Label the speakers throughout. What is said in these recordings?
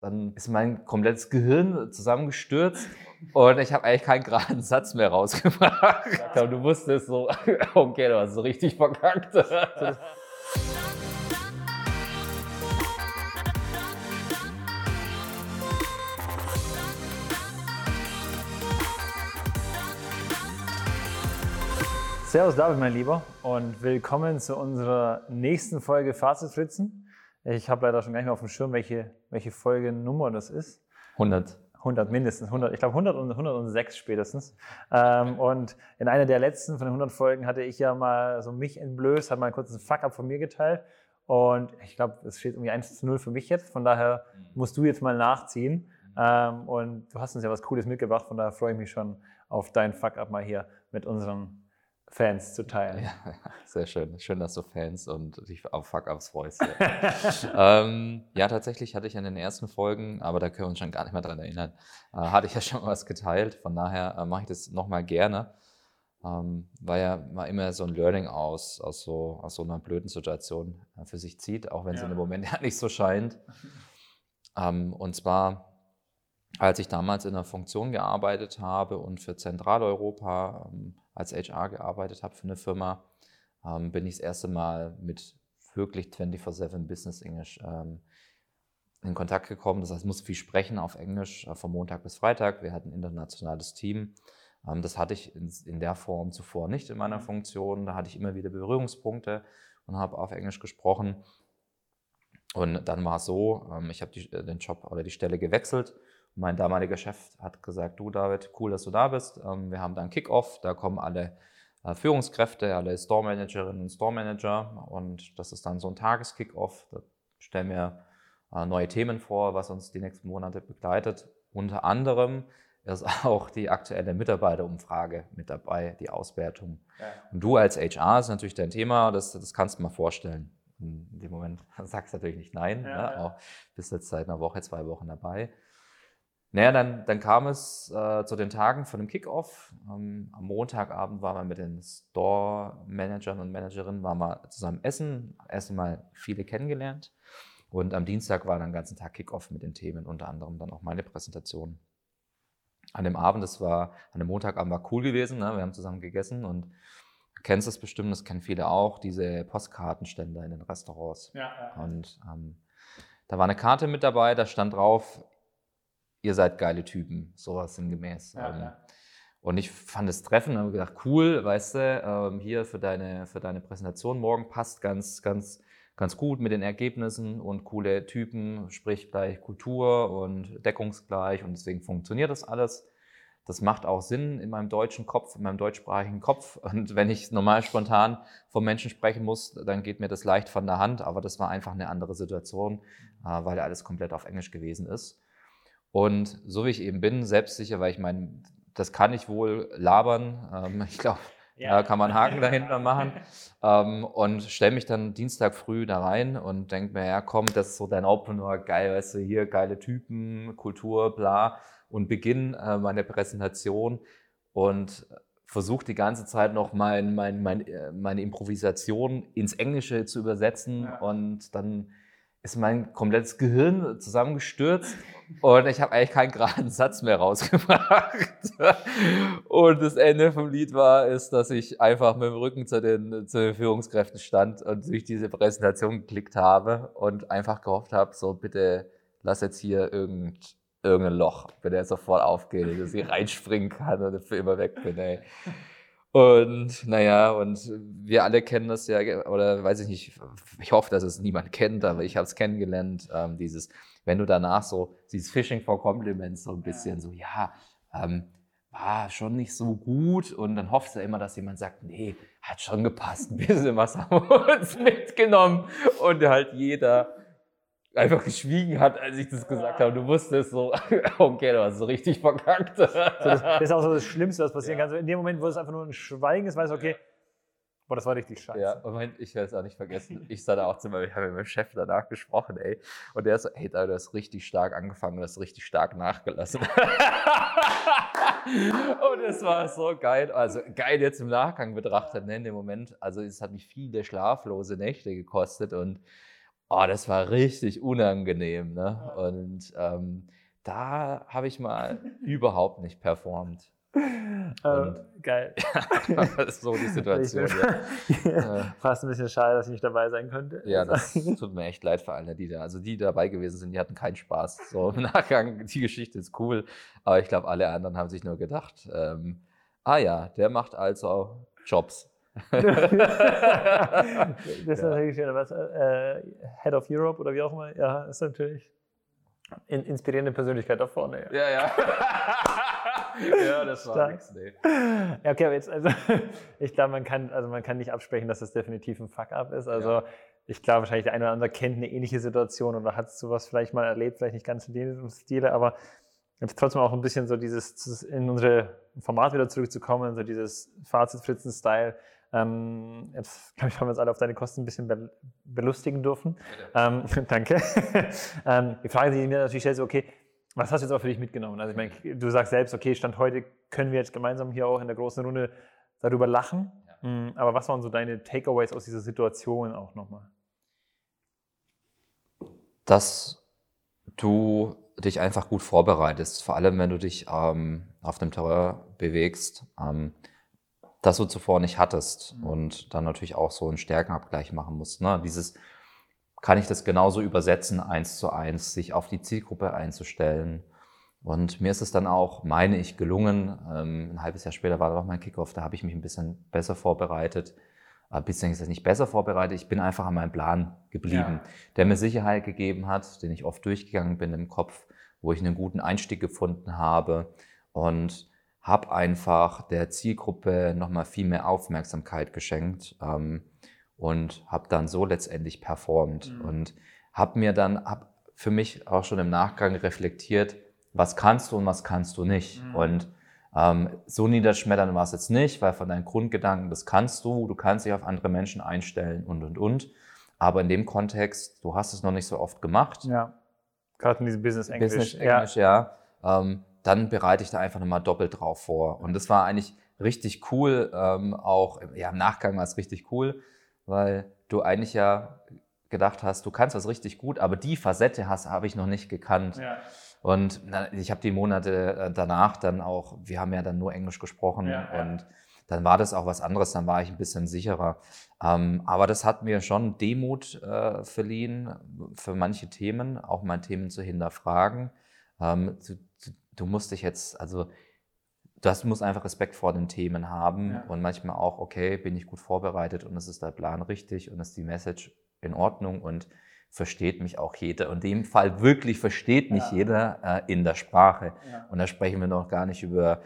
Speaker 1: dann ist mein komplettes Gehirn zusammengestürzt und ich habe eigentlich keinen geraden Satz mehr rausgebracht. Aber du wusstest so, okay, du hast so richtig verkackt.
Speaker 2: Servus David, mein Lieber, und willkommen zu unserer nächsten Folge Fazitfritzen. Ich habe leider schon gar nicht mehr auf dem Schirm, welche, welche Folgennummer das ist.
Speaker 1: 100.
Speaker 2: 100 mindestens, 100, ich glaube 100 und 106 spätestens. Ähm, und in einer der letzten von den 100 Folgen hatte ich ja mal so mich entblößt, habe mal kurz einen Fuck-up von mir geteilt. Und ich glaube, es steht irgendwie 1 zu 0 für mich jetzt. Von daher musst du jetzt mal nachziehen. Ähm, und du hast uns ja was Cooles mitgebracht, von daher freue ich mich schon auf deinen Fuck-up mal hier mit unseren Fans zu teilen.
Speaker 1: Ja, sehr schön. Schön, dass du Fans und dich auf Fuck-Ups freust. Ja. ähm, ja, tatsächlich hatte ich in den ersten Folgen, aber da können wir uns schon gar nicht mehr dran erinnern, äh, hatte ich ja schon was geteilt. Von daher äh, mache ich das nochmal gerne. Ähm, weil ja mal immer so ein Learning aus, aus, so, aus so einer blöden Situation äh, für sich zieht, auch wenn ja. es in dem Moment ja nicht so scheint. Ähm, und zwar, als ich damals in einer Funktion gearbeitet habe und für Zentraleuropa ähm, als HR gearbeitet habe für eine Firma, ähm, bin ich das erste Mal mit wirklich 24-7 Business English ähm, in Kontakt gekommen. Das heißt, ich musste viel sprechen auf Englisch äh, von Montag bis Freitag. Wir hatten ein internationales Team. Das hatte ich in, der Form zuvor nicht in meiner mhm. Funktion. Da hatte ich immer wieder Berührungspunkte und habe auf Englisch gesprochen. Und dann war es so, ich habe äh, den Job oder die Stelle gewechselt mein damaliger Chef hat gesagt, du David, cool, dass du da bist. Ähm, wir haben da einen Kickoff, da kommen alle äh, Führungskräfte, alle Store Managerinnen und Store Manager und das ist dann so ein Tageskickoff. Da stellen wir äh, neue Themen vor, was uns die nächsten Monate begleitet. Unter anderem ist auch die aktuelle Mitarbeiterumfrage mit dabei, die Auswertung. Ja. Und du als HR ist natürlich dein Thema, das, das kannst du mal vorstellen. In dem Moment sagst du natürlich nicht nein, ja, ne? ja. bist jetzt seit einer Woche, zwei Wochen dabei. Naja, dann, dann kam es äh, zu den Tagen von dem Kickoff. Ähm, am Montagabend waren wir mit den Store-Managern und Managerinnen waren wir zusammen essen, erst mal viele kennengelernt. Und am Dienstag war dann den ganzen Tag Kickoff mit den Themen, unter anderem dann auch meine Präsentation. An dem Abend, das war, an dem Montagabend war cool gewesen, ne? wir haben zusammen gegessen und du kennst das bestimmt, das kennen viele auch, diese Postkartenstände in den Restaurants. Ja, ja. Und ähm, da war eine Karte mit dabei, da stand drauf, ihr seid geile Typen, sowas sinngemäß. Ja, ähm, ja. Und ich fand es treffend und habe gedacht, cool, weißt du, ähm, hier für deine, für deine Präsentation morgen passt ganz, ganz, ganz gut mit den Ergebnissen und coole Typen, sprich gleich Kultur und deckungsgleich und deswegen funktioniert das alles. Das macht auch Sinn in meinem deutschen Kopf, in meinem deutschsprachigen Kopf. Und wenn ich normal spontan vom Menschen sprechen muss, dann geht mir das leicht von der Hand. Aber das war einfach eine andere Situation, äh, weil alles komplett auf Englisch gewesen ist. Und so wie ich eben bin, selbstsicher, weil ich meine, das kann ich wohl labern. Ähm, ich glaube, ja. da kann man Haken dahinter machen. ähm, und stelle mich dann Dienstag früh da rein und denke mir, ja komm, das ist so dein Opener, geil, weißt du, hier geile Typen, Kultur, bla. Und beginne äh, meine Präsentation und versuche die ganze Zeit noch mein, mein, mein, äh, meine Improvisation ins Englische zu übersetzen ja. und dann ist mein komplettes Gehirn zusammengestürzt und ich habe eigentlich keinen geraden Satz mehr rausgebracht. Und das Ende vom Lied war, ist, dass ich einfach mit dem Rücken zu den, zu den Führungskräften stand und durch diese Präsentation geklickt habe und einfach gehofft habe, so bitte lass jetzt hier irgend, irgendein Loch, wenn er sofort aufgeht, dass ich reinspringen kann und für immer weg bin. Ey. Und naja, und wir alle kennen das ja, oder weiß ich nicht, ich hoffe, dass es niemand kennt, aber ich habe es kennengelernt, ähm, dieses, wenn du danach so, dieses Fishing for Compliments so ein bisschen ja. so, ja, ähm, war schon nicht so gut und dann hoffst du immer, dass jemand sagt, nee, hat schon gepasst, ein bisschen was haben wir uns mitgenommen und halt jeder einfach geschwiegen hat, als ich das gesagt habe. Du wusstest so, okay, du hast so richtig verkackt. So,
Speaker 2: das, das, ist auch so das Schlimmste, was passieren ja. kann. So in dem Moment, wo es einfach nur ein Schweigen ist, weißt du, okay, boah, das war richtig scheiße.
Speaker 1: Ja, Moment, ich werde es auch nicht vergessen. Ich sah da auch zu meinem, ich habe mit meinem Chef danach gesprochen, ey. Und der ist so, ey, du hast richtig stark angefangen, du hast richtig stark nachgelassen. und es war so geil, also geil jetzt im Nachgang betrachtet, ne, in dem Moment. Also es hat mich viele schlaflose Nächte gekostet und Oh, das war richtig unangenehm. Ne? Und ähm, da habe ich mal überhaupt nicht performt.
Speaker 2: Ähm, geil.
Speaker 1: so die Situation.
Speaker 2: ja. Fast ein bisschen schade, dass ich nicht dabei sein könnte.
Speaker 1: Ja, das tut mir echt leid für alle, die da, also die dabei gewesen sind, die hatten keinen Spaß. So im Nachgang, die Geschichte ist cool, aber ich glaube, alle anderen haben sich nur gedacht, ähm, ah ja, der macht also Jobs. das ist
Speaker 2: ja. natürlich was, äh, Head of Europe oder wie auch immer. Ja, ist natürlich in, inspirierende Persönlichkeit da vorne.
Speaker 1: Ja, ja. ja. ja, das war nichts, nee.
Speaker 2: Ja, okay, aber jetzt, also ich glaube, man kann, also man kann nicht absprechen, dass das definitiv ein Fuck-up ist. Also ja. ich glaube, wahrscheinlich der eine oder andere kennt eine ähnliche Situation oder hat sowas vielleicht mal erlebt, vielleicht nicht ganz in diesem Stile, aber jetzt trotzdem auch ein bisschen so dieses, in unsere Format wieder zurückzukommen, so dieses Fazit-Fritzen-Style. Ähm, jetzt, glaube ich, haben wir uns alle auf deine Kosten ein bisschen be belustigen dürfen. Ähm, danke. ähm, die Frage, die mir natürlich stellt, ist, okay, was hast du jetzt auch für dich mitgenommen? Also ich meine, du sagst selbst, okay, Stand heute können wir jetzt gemeinsam hier auch in der großen Runde darüber lachen. Ja. Mm, aber was waren so deine Takeaways aus dieser Situation auch nochmal?
Speaker 1: Dass du dich einfach gut vorbereitest, vor allem wenn du dich ähm, auf dem Terrain bewegst, ähm, das du zuvor nicht hattest mhm. und dann natürlich auch so einen Stärkenabgleich machen musst. Ne? Dieses kann ich das genauso übersetzen, eins zu eins, sich auf die Zielgruppe einzustellen. Und mir ist es dann auch, meine ich, gelungen. Ähm, ein halbes Jahr später war da noch mein Kickoff, da habe ich mich ein bisschen besser vorbereitet. Ein bisschen ist nicht besser vorbereitet, ich bin einfach an meinem Plan geblieben, ja. der mir Sicherheit gegeben hat, den ich oft durchgegangen bin im Kopf, wo ich einen guten Einstieg gefunden habe und habe einfach der Zielgruppe nochmal viel mehr Aufmerksamkeit geschenkt. Ähm, und habe dann so letztendlich performt mhm. und habe mir dann hab für mich auch schon im Nachgang reflektiert, was kannst du und was kannst du nicht. Mhm. Und ähm, so niederschmettern war es jetzt nicht, weil von deinen Grundgedanken, das kannst du, du kannst dich auf andere Menschen einstellen und, und, und. Aber in dem Kontext, du hast es noch nicht so oft gemacht.
Speaker 2: Ja, gerade in diesem Business English.
Speaker 1: Business English, ja. ja ähm, dann bereite ich da einfach nochmal doppelt drauf vor. Und das war eigentlich richtig cool, ähm, auch ja, im Nachgang war es richtig cool, weil du eigentlich ja gedacht hast, du kannst das richtig gut, aber die Facette hast, habe ich noch nicht gekannt. Ja. Und ich habe die Monate äh, danach dann auch, wir haben ja dann nur Englisch gesprochen ja, und dann war das auch was anderes, dann war ich ein bisschen sicherer. Ähm, aber das hat mir schon Demut äh, verliehen für manche Themen, auch mal Themen zu hinterfragen. Ähm, du, du, musst dich jetzt, also das muss einfach Respekt vor den Themen haben ja. und manchmal auch, okay, bin ich gut vorbereitet und es ist der Plan richtig und ist die Message in Ordnung und versteht mich auch jeder. Und in dem Fall wirklich versteht mich ja. jeder äh, in der Sprache. Ja. Und da sprechen wir noch gar nicht über,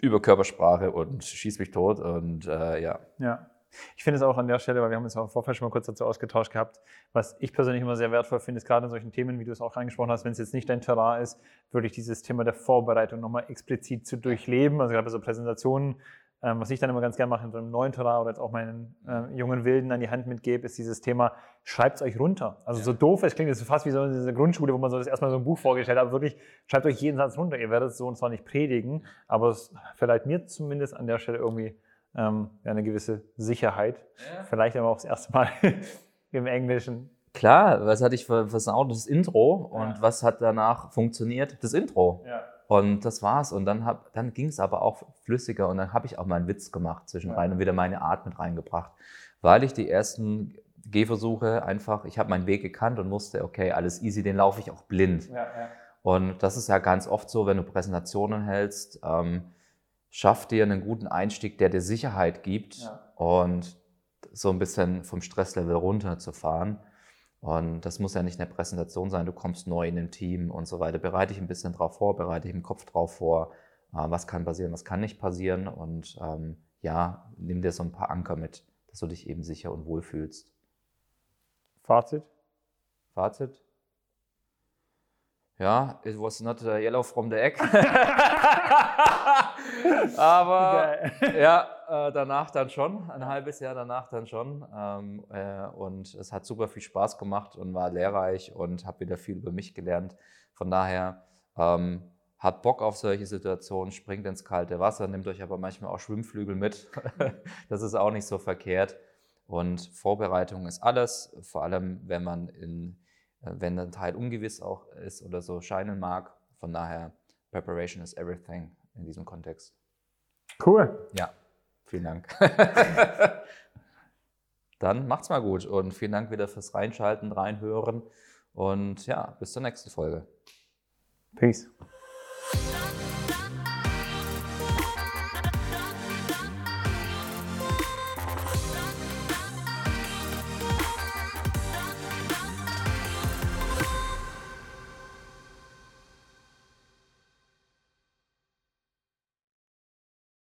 Speaker 1: über Körpersprache und schieß mich tot und äh, ja.
Speaker 2: Ja. Ich finde es auch an der Stelle, weil wir haben uns auch im Vorfeld schon mal kurz dazu ausgetauscht gehabt, was ich persönlich immer sehr wertvoll finde, ist gerade in solchen Themen, wie du es auch angesprochen hast, wenn es jetzt nicht dein Terrain ist, wirklich dieses Thema der Vorbereitung nochmal explizit zu durchleben. Also gerade bei so Präsentationen, ähm, was ich dann immer ganz gerne mache in so einem neuen Terrain oder jetzt auch meinen äh, jungen Wilden an die Hand mitgebe, ist dieses Thema, schreibt es euch runter. Also so doof es klingt, ist fast wie so in dieser Grundschule, wo man so das erstmal so ein Buch vorgestellt hat, aber wirklich, schreibt euch jeden Satz runter. Ihr werdet es so und zwar nicht predigen, aber es verleiht mir zumindest an der Stelle irgendwie ähm, eine gewisse Sicherheit. Ja. Vielleicht aber auch das erste Mal im Englischen.
Speaker 1: Klar, was hatte ich versaut? Das Intro. Und ja. was hat danach funktioniert? Das Intro. Ja. Und das war's. Und dann, dann ging es aber auch flüssiger. Und dann habe ich auch mal einen Witz gemacht zwischen rein und wieder meine Art mit reingebracht. Weil ich die ersten Gehversuche einfach, ich habe meinen Weg gekannt und wusste, okay, alles easy, den laufe ich auch blind. Und das ist ja ganz oft so, wenn du Präsentationen hältst. Ähm, schaff dir einen guten Einstieg, der dir Sicherheit gibt ja. und so ein bisschen vom Stresslevel runterzufahren. Und das muss ja nicht eine Präsentation sein, du kommst neu in ein Team und so weiter. Bereite dich ein bisschen darauf vor, bereite dich im Kopf drauf vor, äh, was kann passieren, was kann nicht passieren. Und ähm, ja, nimm dir so ein paar Anker mit, dass du dich eben sicher und wohl fühlst.
Speaker 2: Fazit?
Speaker 1: Fazit? Ja, it was not yellow from the egg. Aber ja, äh, danach dann schon, ein halbes Jahr danach dann schon. Ähm, äh, und es hat super viel Spaß gemacht und war lehrreich und habe wieder viel über mich gelernt. Von daher ähm, hat Bock auf solche Situationen, springt ins kalte Wasser, nimmt euch aber manchmal auch Schwimmflügel mit. das ist auch nicht so verkehrt. Und Vorbereitung ist alles, vor allem wenn man in, äh, wenn ein Teil ungewiss auch ist oder so scheinen mag. Von daher, Preparation is everything in diesem Kontext.
Speaker 2: Cool.
Speaker 1: Ja, vielen Dank. Dann macht's mal gut und vielen Dank wieder fürs Reinschalten, Reinhören und ja, bis zur nächsten Folge.
Speaker 2: Peace.